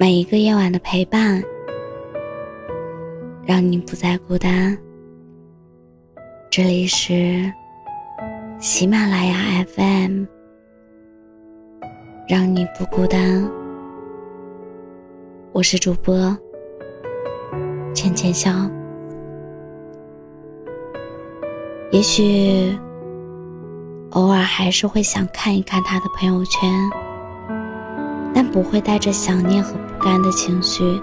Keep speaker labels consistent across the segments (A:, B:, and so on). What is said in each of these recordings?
A: 每一个夜晚的陪伴，让你不再孤单。这里是喜马拉雅 FM，让你不孤单。我是主播浅浅笑。也许偶尔还是会想看一看他的朋友圈。不会带着想念和不甘的情绪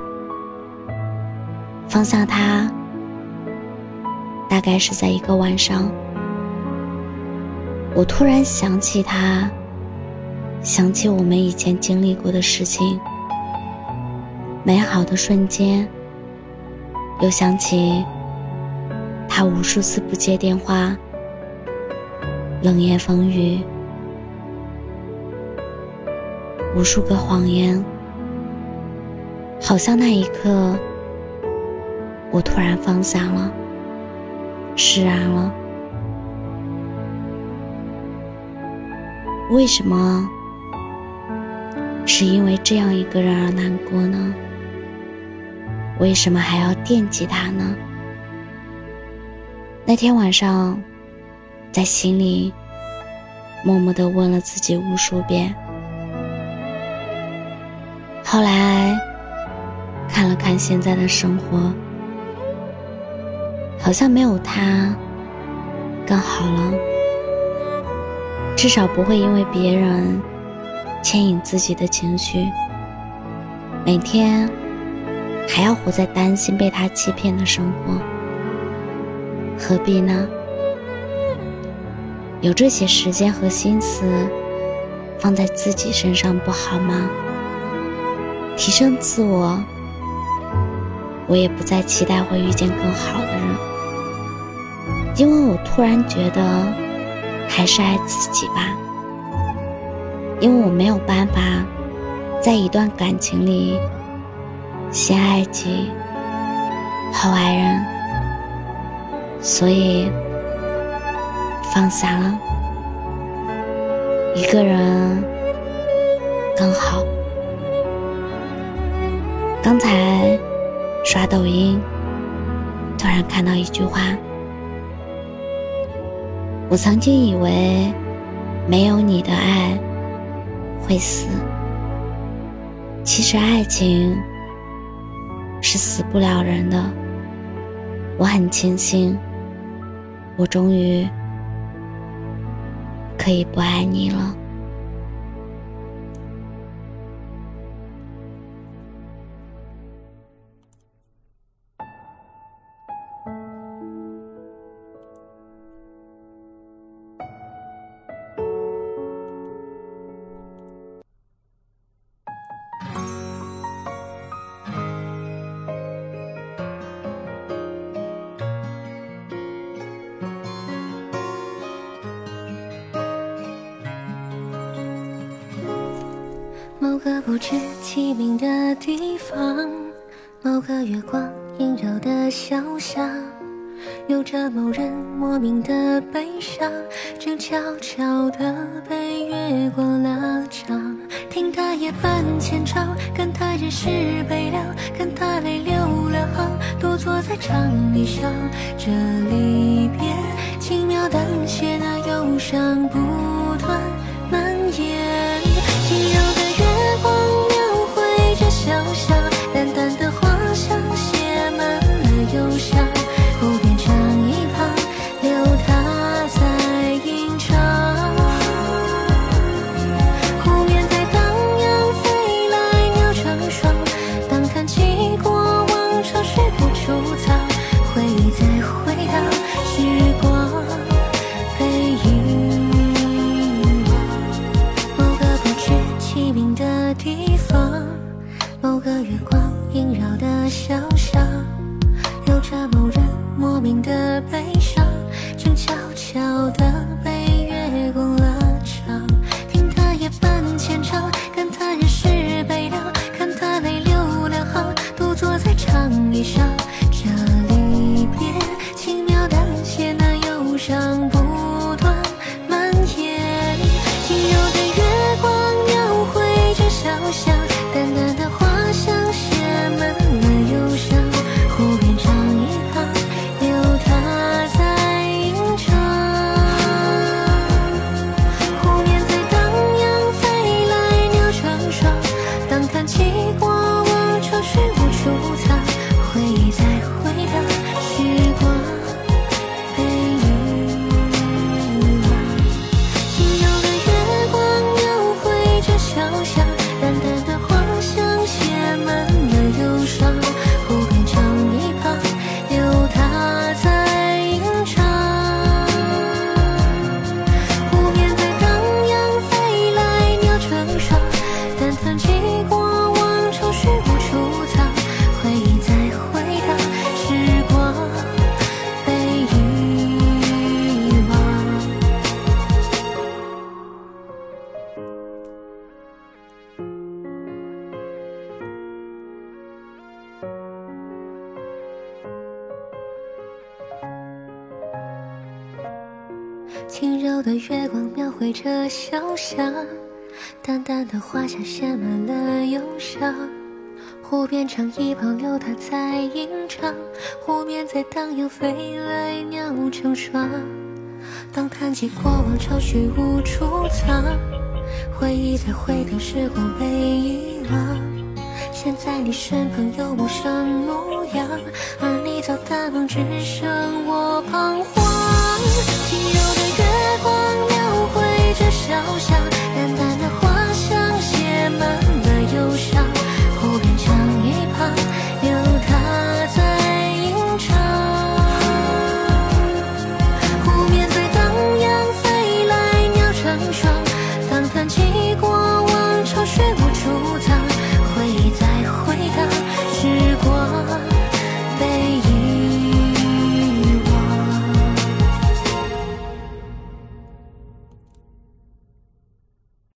A: 放下他。大概是在一个晚上，我突然想起他，想起我们以前经历过的事情，美好的瞬间，又想起他无数次不接电话，冷言风语。无数个谎言，好像那一刻，我突然放下了，释然了。为什么是因为这样一个人而难过呢？为什么还要惦记他呢？那天晚上，在心里默默的问了自己无数遍。后来看了看现在的生活，好像没有他更好了。至少不会因为别人牵引自己的情绪，每天还要活在担心被他欺骗的生活，何必呢？有这些时间和心思放在自己身上不好吗？提升自我，我也不再期待会遇见更好的人，因为我突然觉得还是爱自己吧。因为我没有办法在一段感情里先爱己后爱人，所以放下了，一个人更好。刷抖音，突然看到一句话：“我曾经以为没有你的爱会死，其实爱情是死不了人的。我很庆幸，我终于可以不爱你了。”
B: 某个不知其名的地方，某个月光萦绕的小巷，有着某人莫名的悲伤，正悄悄地被月光拉长。听他夜半浅唱，看他人事悲凉，看他泪流两行，独坐在长椅上。这离别轻描淡写，那忧伤不断蔓延。个月光萦绕的小巷，有着某人莫名的悲伤，正悄悄地被月光了。轻柔的月光描绘着小巷，淡淡的花香写满了忧伤。湖边长椅旁，流它在吟唱，湖面在荡漾，飞来鸟成双。当谈起过往，愁绪无处藏，回忆在回头，时光被遗忘。现在你身旁有陌生模样，而你走的梦，只剩我彷徨。轻柔的月光描绘着小巷。